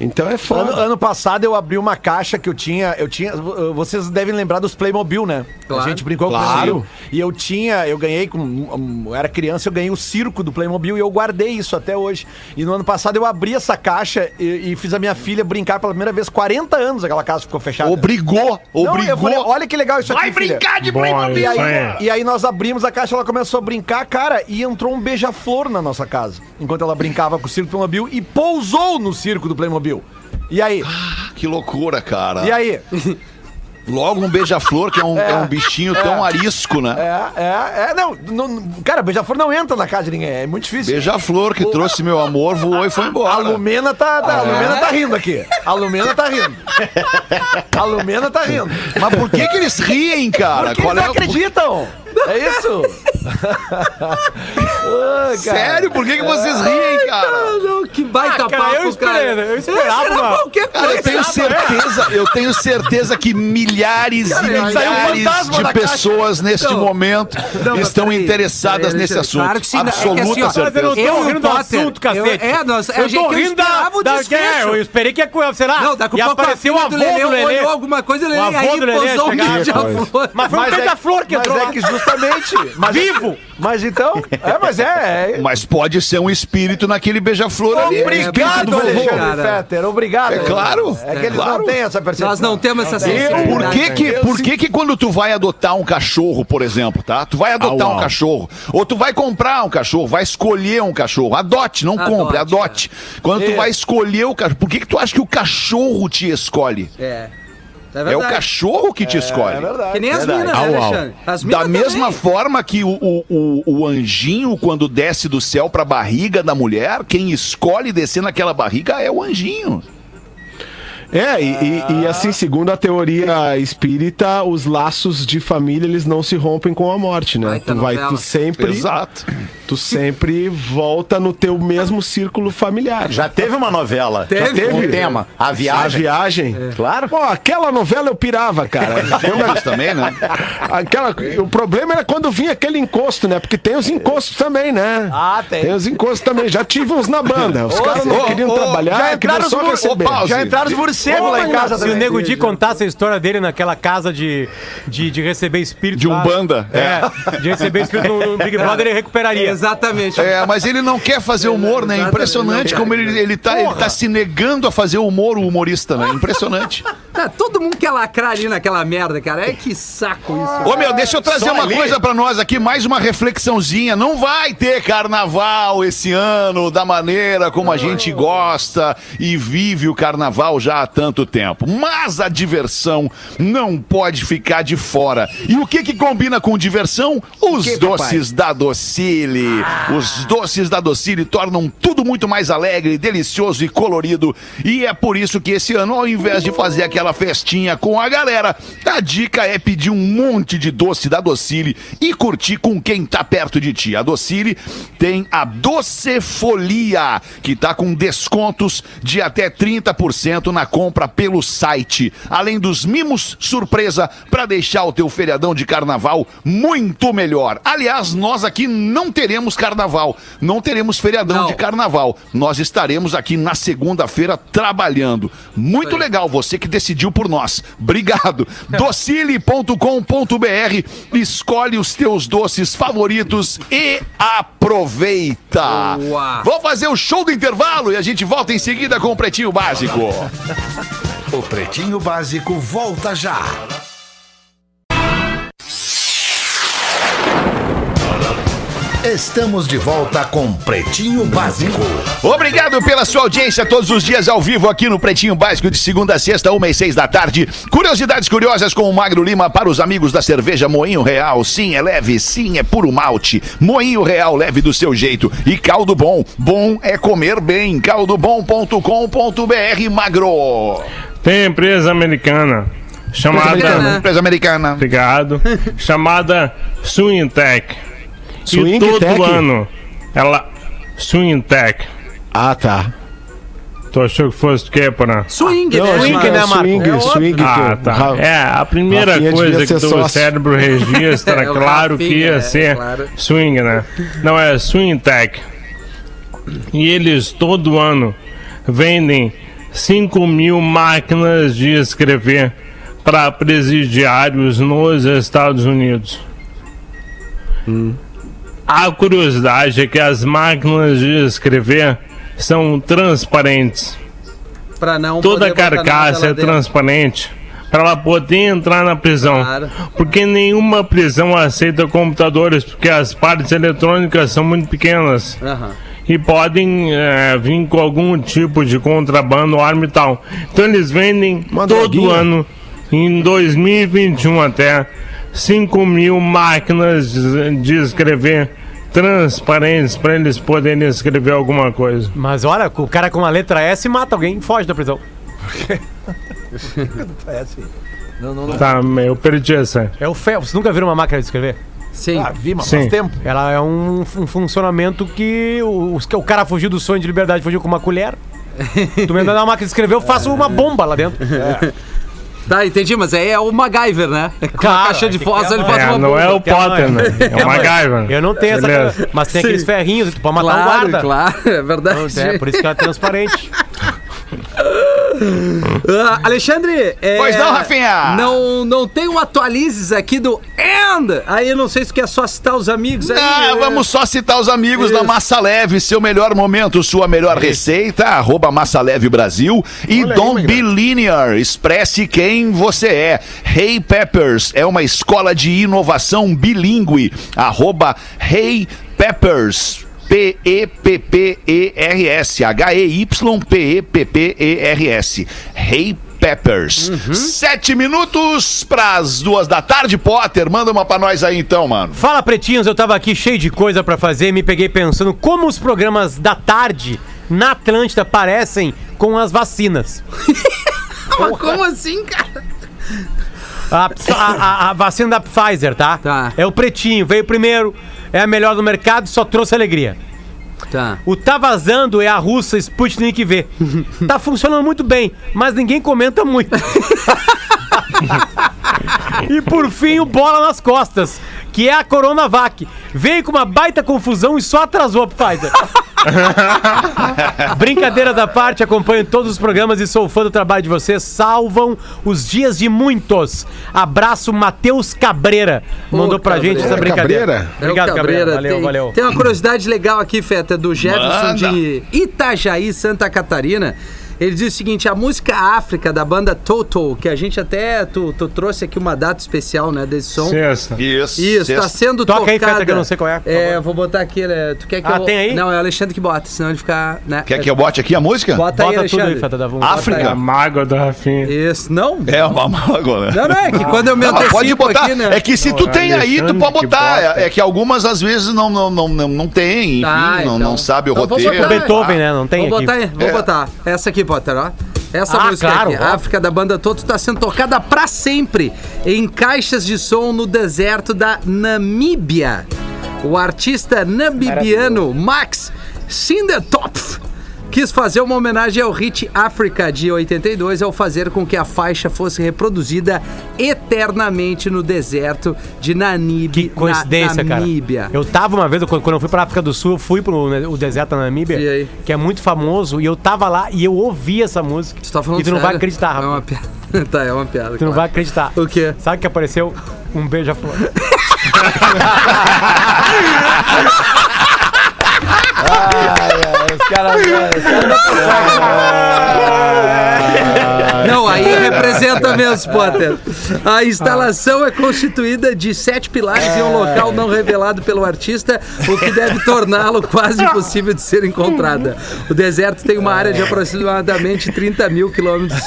Então é Ano, foda. ano passado eu abri uma caixa que eu tinha, eu tinha, vocês devem lembrar dos Playmobil, né? Claro. A gente brincou com o Claro. Playmobil. E eu tinha, eu ganhei com, eu era criança, eu ganhei o circo do Playmobil e eu guardei isso até hoje. E no ano passado eu abri essa caixa e, e fiz a minha filha brincar pela primeira vez, 40 anos aquela casa ficou fechada. Obrigou, Não, obrigou. eu falei, olha que legal isso aqui, Vai filha. brincar de Bom, Playmobil. E aí, aí. e aí nós abrimos a caixa, ela começou a brincar, cara, e entrou um beija-flor na nossa casa. Enquanto ela brincava com o circo do Playmobil e pousou no circo do Playmobil. E aí? Que loucura, cara. E aí? Logo um beija-flor, que é um, <laughs> é um bichinho tão arisco, né? É, é, é, não, não cara, beija-flor não entra na casa de ninguém, é muito difícil. Beija-flor que trouxe meu amor, voou e foi A embora. Lumena tá, tá- a Lumena tá rindo aqui. A Lumena tá rindo. A Lumena tá rindo. Mas por que que eles riem, cara? Porque Qual eles é não o- acreditam. É isso. <laughs> Sério? Por que, que vocês riem, cara? Não, que baita Ah, cara, papo, eu esperei, cara. eu esperava qualquer Cara, eu coisa. tenho certeza, eu tenho certeza que milhares e saiu um milhares fantasma de da caixa. pessoas neste Não. momento Não, mas estão peraí, interessadas peraí, nesse assunto. Claro que sim, é que assim, Absoluta ó, Mas eu não certeza. tô Eu, rindo do assunto, cacete. eu- é, nós- a eu gente tô que rindo da, esperava da é, Eu esperei que ia, sei lá, Não, daqui ia a pouco aparecer o a avô do Lelê Lelê. olhou alguma coisa, Lelê avô aí posou um chegava. beija-flor. Mas foi um Mas é- beija-flor que Mas entrou é lá. que justamente. Mas Vivo! Mas então. É, mas é. é. Mas pode ser um espírito naquele beija-flor ali. Obrigado. Alexandre. Fetter. Obrigado. É claro, É que eles claro. não têm essa percepção. Nós não temos essa Por sensibilidade. que que, por que que quando tu vai adotar um cachorro, por exemplo, tá? Tu vai adotar Au, um au. cachorro, ou tu vai comprar um cachorro, vai escolher um cachorro, adote, não Adote, compre, adote. Quando tu É. vai escolher o cachorro, por que que tu acha que o cachorro te escolhe? É. É É o verdade. cachorro que te escolhe. É verdade. Que nem as Verdade. minas, né, Au. Alexandre? As Da minas mesma também. forma que o, o, o, o anjinho, quando desce do céu pra barriga da mulher, quem escolhe descer naquela barriga é o anjinho. É, e, e- e assim, segundo a teoria espírita, os laços de família eles não se rompem com a morte, né? Tu vai, novela. tu sempre, Exato. tu sempre volta no teu mesmo círculo familiar. Já teve uma novela. Teve? Já teve um tema. A A viagem. viagem? Claro. Pô, aquela novela eu pirava, cara. <laughs> Filmes também, né? Aquela, o problema era quando vinha aquele encosto, né? Porque tem os encostos também, né? Ah, tem. Tem os encostos também. Já tive uns na banda. Os caras não queriam ô, trabalhar, já queriam entraram só os mur- receber. ô, pause. Já entraram os morcegos lá em casa Se o. Nego Di contasse a história dele naquela casa de, de, de receber espírito. De lá, Umbanda, É, de receber espírito no, Big Brother, ele recuperaria. Exatamente. É, mas ele não quer fazer humor, né? Exatamente, Impressionante como ele, ele, tá, ele tá se negando a fazer humor, o humorista, né? Impressionante. Tá, todo mundo quer lacrar ali naquela merda, cara. É que saco isso. Ô meu, deixa eu trazer Só uma ali? coisa pra nós aqui, mais uma reflexãozinha. Não vai ter carnaval esse ano da maneira como a gente gosta e vive o carnaval já há tanto tempo. Mas a diversão não pode ficar de fora. E o que que combina com diversão? Os doces da Docile. Os doces da Docile tornam tudo muito mais alegre, delicioso e colorido. E é por isso que esse ano, ao invés de fazer aquela festinha com a galera, a dica é pedir um monte de doce da Docile e curtir com quem tá perto de ti. A Docile tem a Docefolia, que tá com descontos de até 30% na compra pelo site. Além dos mimos surpresa para deixar o teu feriadão de carnaval muito melhor. Aliás, nós aqui não teremos carnaval, não teremos feriadão Não. de carnaval. Nós estaremos aqui na segunda-feira trabalhando. Muito legal, você que decidiu por nós. Obrigado. <laughs> Docile.com.br escolhe os teus doces favoritos e aproveita. Boa. Vamos fazer o show do intervalo e a gente volta em seguida com o Pretinho Básico. <laughs> O Pretinho Básico volta já. Estamos de volta com Pretinho Básico. Obrigado pela sua audiência todos os dias ao vivo aqui no Pretinho Básico de segunda a sexta, uma e seis da tarde. Curiosidades curiosas com o Magro Lima para os amigos da cerveja Moinho Real. Sim, é leve, sim, é puro malte. Moinho Real, leve do seu jeito. E caldo bom. Bom é comer bem. caldobom.com.br, Magro. Tem empresa americana chamada. americana. Empresa americana. Obrigado. chamada Swingtech. E todo ano ela. Swingtech. Ah, tá. Tu achou que fosse o quê, Porã? Swing, Não, né, swing, mano? né, Marco? swing, É óbvio. swing. Ah, que- tá. É, a primeira Rafinha coisa que o cérebro registra, <laughs> É, claro que Rafinha, ia é, ser claro. swing, né? Não, é swingtech. E eles todo ano vendem 5 mil máquinas de escrever para presidiários nos Estados Unidos. A curiosidade é que as máquinas de escrever são transparentes. Pra não Toda carcaça é transparente para ela poder entrar na prisão. Claro. Porque nenhuma prisão aceita computadores, porque as partes eletrônicas são muito pequenas Aham. e podem eh, vir com algum tipo de contrabando, arma e tal. Então eles vendem Uma todo droguinha. ano, em 2021 até, 5 mil máquinas de escrever transparentes para eles poderem escrever alguma coisa. Mas olha, o cara com a letra S mata alguém, foge da prisão. É. Não, não, não. Tá, eu perdi essa. É o ferro. Você nunca viu uma máquina de escrever? Sim. Ah, vi, mas Sim. faz tempo. Ela é um, um funcionamento que o, os- que o cara fugiu do sonho de liberdade, fugiu com uma colher. Tu me dá uma máquina de escrever, eu faço uma bomba lá dentro. Tá, entendi, mas aí é o MacGyver, né? Com a Claro, caixa de é fósforo é ele faz É, uma não bomba. é o Potter, né? É o MacGyver. Eu não tenho Beleza. essa. Mas tem aqueles ferrinhos, tu pode matar um Claro, guarda. claro, <laughs> é verdade. É, por isso que ela é transparente. <laughs> Ah, Alexandre, é, Pois não, Rafinha? Não, não tem um atualizes aqui do And. Aí eu não sei se quer só citar os amigos aí. Ah, né? vamos só citar os amigos Isso. da Massa Leve, seu melhor momento, sua melhor receita, arroba Massa Leve Brasil e Don't Be Linear, expresse quem você é. Hey Peppers é uma escola de inovação bilíngue, arroba Hey Peppers. P-E-P-P-E-R-S H-E-Y-P-E-P-P-E-R-S Hey Peppers Sete minutos pras duas da tarde, Potter. Manda uma pra nós aí então, mano. Fala, pretinhos, eu tava aqui cheio de coisa pra fazer e me peguei pensando como os programas da tarde na Atlântida parecem com as vacinas. <laughs> Mas como assim, cara? A, a- a- a vacina da Pfizer, tá? Tá. É o pretinho, veio primeiro, é a melhor do mercado e só trouxe alegria. Tá. O tá vazando é a russa Sputnik V. <laughs> tá funcionando muito bem, mas ninguém comenta muito. <laughs> e por fim, o bola nas costas, que é a Coronavac. Veio com uma baita confusão e só atrasou a Pfizer. <laughs> Brincadeira da parte, acompanho todos os programas e sou fã do trabalho de vocês. Salvam os dias de muitos. Abraço, Matheus Cabreira. Mandou Ô, pra gente Cabreira. essa brincadeira. Cabreira? Obrigado, É o Cabreira. Valeu, tem, valeu. Tem uma curiosidade legal aqui, Feta, do Jefferson Manda. de Itajaí, Santa Catarina. Ele diz o seguinte: a música África da banda Toto, que a gente até tu, tu trouxe aqui uma data especial, né, desse som. Sexta. Isso. Isso, tá sendo Toca aí, tocada. Feta, que eu não sei qual é, É, favor. vou botar aqui, né? Tu quer que Ah, eu... tem aí? Não, é o Alexandre que bota, senão ele fica, né? Quer que eu bote aqui a música? Bota, aí, Bota tudo aí, Alexandre. Feta da Vum. África? A mágoa do Rafinha. Isso, não? É uma mágoa, né? Não, não, é que quando eu me Não, antecipo pode botar. aqui, né? É que se tu Não, tem aí, tu Alexandre pode que botar. bota. É, é que algumas às vezes não, não, não, não, não tem, enfim, Ah, não, então. não sabe o Então vou roteiro. botar. Beethoven, né? Não tem vou botar, aí, vou É. botar. Essa aqui, Potter, ó. Essa Ah, música claro, aqui, óbvio. África da banda Toto, está sendo tocada pra sempre em caixas de som no deserto da Namíbia. O artista namibiano Max Sindertopf quis fazer uma homenagem ao hit África de 82 ao fazer com que a faixa fosse reproduzida eternamente no deserto de Namíbia. Que coincidência, na, cara. Namíbia. Eu tava uma vez, quando quando eu fui pra África do Sul, eu fui pro né, o deserto da Namíbia, que é muito famoso, e eu tava lá e eu ouvi essa música. Tu tá falando e tu não sério? vai acreditar, É Rafa. uma piada. <laughs> tá, é uma piada. Tu não vai acreditar. O quê? Sabe que apareceu? Um beija-flor. <laughs> <laughs> Os caras. <laughs> Não, aí representa mesmo, Potter. A instalação é constituída de sete pilares em um local não revelado pelo artista, o que deve torná-lo quase impossível de ser encontrada. O deserto tem uma área de aproximadamente 30 mil quilômetros.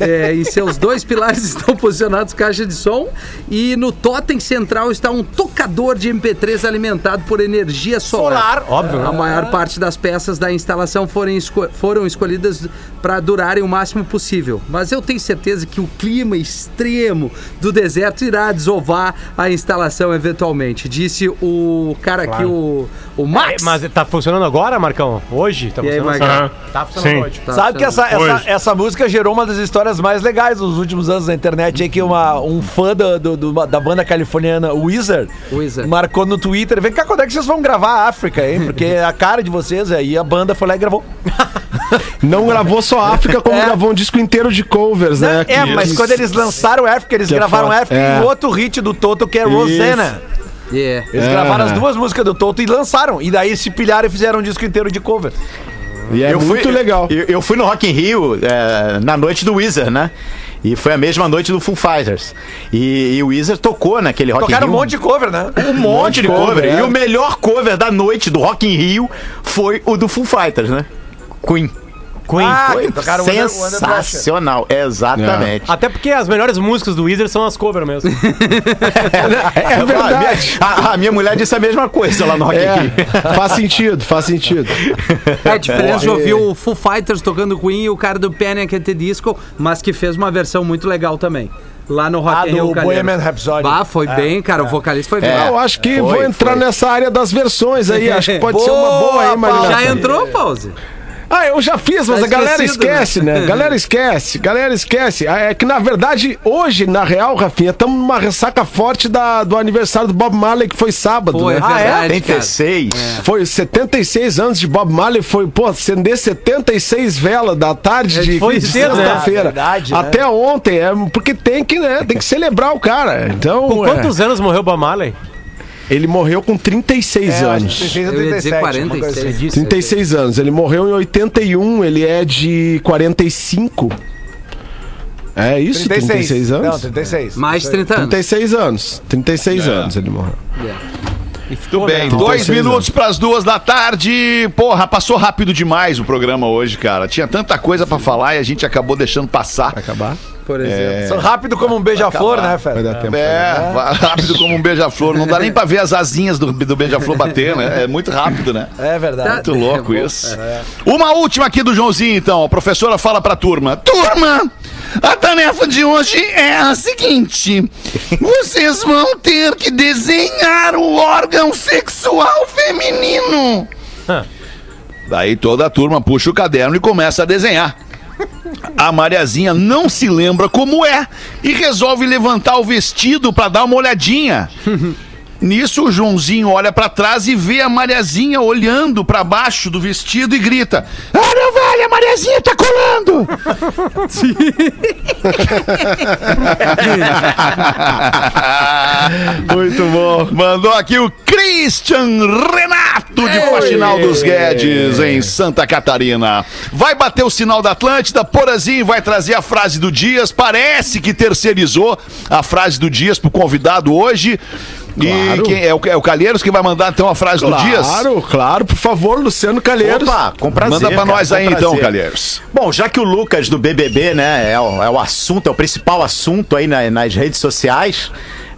É, e seus dois pilares <laughs> estão posicionados caixa de som. E no totem central está um tocador de MP3 alimentado por energia solar. Solar, óbvio, né? A maior parte das peças da instalação foram, esco- foram escolhidas para durarem o máximo possível. Mas eu tenho certeza que o clima extremo do deserto irá desovar a instalação eventualmente. Disse o cara aqui, o, o Max. É, Mas tá funcionando agora, Marcão? Hoje? Tá E aí, funcionando? Aham. Tá funcionando Sim. hoje. Tá Sabe que essa, essa, essa música gerou uma das histórias mais legais nos últimos anos na internet. É que uma, um fã do, do- do- da banda californiana Wizard, Wizard. marcou no Twitter: vem cá, quando é que vocês vão gravar a África, hein? Porque <laughs> a cara de vocês aí a banda foi lá e gravou. <laughs> Não gravou só África, como É. gravou um disco inteiro de covers, né? É, Que- mas quando eles lançaram África, eles Que é gravaram. África É. e outro hit do Toto que é Isso. Rosanna. Yeah. Eles É. gravaram as duas músicas do Toto e lançaram. E daí se pilharam e fizeram um disco inteiro de cover. E é Eu fui- muito legal. Eu, eu fui no Rock in Rio é, na noite do Weezer, né? E foi a mesma noite do Foo Fighters. E, e o Weezer tocou naquele Rock Tocaram in um Rio. monte de cover, né? Um monte de cover, cover. é. E o melhor cover da noite do Rock in Rio foi o do Foo Fighters, né? Queen. Queen. Ah, Foi que tocaram sensacional, exatamente. Até porque as melhores músicas do Weezer são as covers mesmo. <laughs> É, verdade. A, a minha mulher disse a mesma coisa lá no Rock. É, <laughs> faz sentido, faz sentido. É a diferença de ouvir o Foo Fighters tocando Queen e o cara do Panic! at the Disco, mas que fez uma versão muito legal também. Lá no Rock Ah, in Rio do. Bohemian Rhapsody. Ah, foi É, bem, cara. O vocalista foi bem. É. Eu acho que Foi, vou entrar foi. nessa área das versões aí. Acho que pode ser uma <laughs> Boa, boa aí, Marina. Já entrou, Pause? Ah, eu já fiz, mas Tá a galera esquece, né? <laughs> Galera esquece, galera esquece. Ah, É que, na verdade, hoje, na real, Rafinha, estamos numa ressaca forte da, do aniversário do Bob Marley, que foi sábado, Pô, é né? verdade, Tem cara. 36. Foi 76 anos de Bob Marley, foi, pô, acender 76 velas da tarde É, de, foi de cedo, né? sexta-feira. Verdade, né? Até ontem, é, porque tem que, né, tem que celebrar o cara. Então, Com é, quantos anos morreu Bob Marley? Ele morreu com 36 É, anos. 36 a Eu ia dizer 37, uma coisa 46. assim. 36 anos. Ele morreu em 81, ele é de 45. É isso, 36, Não, anos? 36. Mais de 30 anos. 36 anos. 36 É. anos ele morreu. Tudo bem, Não, dois 36 minutos para as duas da tarde. Porra, passou rápido demais o programa hoje, cara. Tinha tanta coisa pra falar e a gente acabou deixando passar. Acabar? Por exemplo. São rápido como um beija-flor, né, Vai Fera? dar tempo. É, <laughs> vai rápido como um beija-flor. Não dá nem pra ver as asinhas do, do beija-flor bater, né? É muito rápido, né? É verdade. Muito louco isso. Uma última aqui do Joãozinho, então. A professora fala pra turma: Turma, a tarefa de hoje é a seguinte: vocês vão ter que desenhar o órgão sexual feminino. Daí toda a turma puxa o caderno e começa a desenhar. A Mariazinha não se lembra como é e resolve levantar o vestido pra dar uma olhadinha. <laughs> Nisso, o Joãozinho olha pra trás e vê a Mariazinha olhando pra baixo do vestido e grita: Ah, não vale, a Mariazinha tá colando! <laughs> <laughs> Muito bom. Mandou aqui o Christian Renato de Faxinal dos Guedes, em Santa Catarina. Vai bater o sinal da Atlântida, Porazinho vai trazer a frase do Dias. Parece que terceirizou a frase do Dias pro convidado hoje. E Claro. quem, é, o, é o Calheiros que vai mandar então a frase do Dias? Claro, claro, por favor, Luciano Calheiros. Opa, com prazer. Manda pra cara, nós aí então. Calheiros. Bom, já que o Lucas do BBB, né, é o, é o assunto, é o principal assunto aí na- nas redes sociais,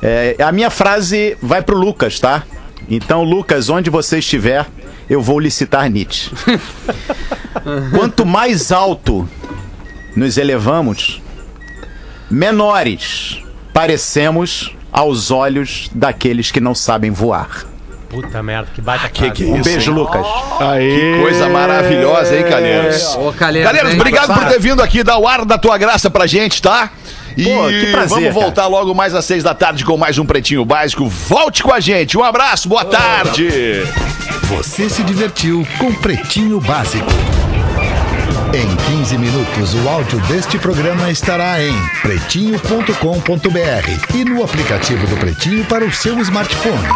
é, a minha frase vai pro Lucas, tá? Então, Lucas, onde você estiver, eu vou lhe citar Nietzsche. <laughs> Quanto mais alto nos elevamos, menores parecemos aos olhos daqueles que não sabem voar. Puta merda, que baita Que que é Um isso, beijo, hein? Lucas. Aê. Coisa maravilhosa, hein, Calheiros? Ô, Calheiros, Calheiros, obrigado por ter vindo aqui dar o ar da tua graça pra gente, tá? E Pô, que prazer, vamos cara. voltar logo mais às seis da tarde com mais um Pretinho Básico. Volte com a gente. Um abraço, boa tarde. Você se divertiu com Pretinho Básico. Em 15 minutos, o áudio deste programa estará em pretinho.com.br e no aplicativo do Pretinho para o seu smartphone.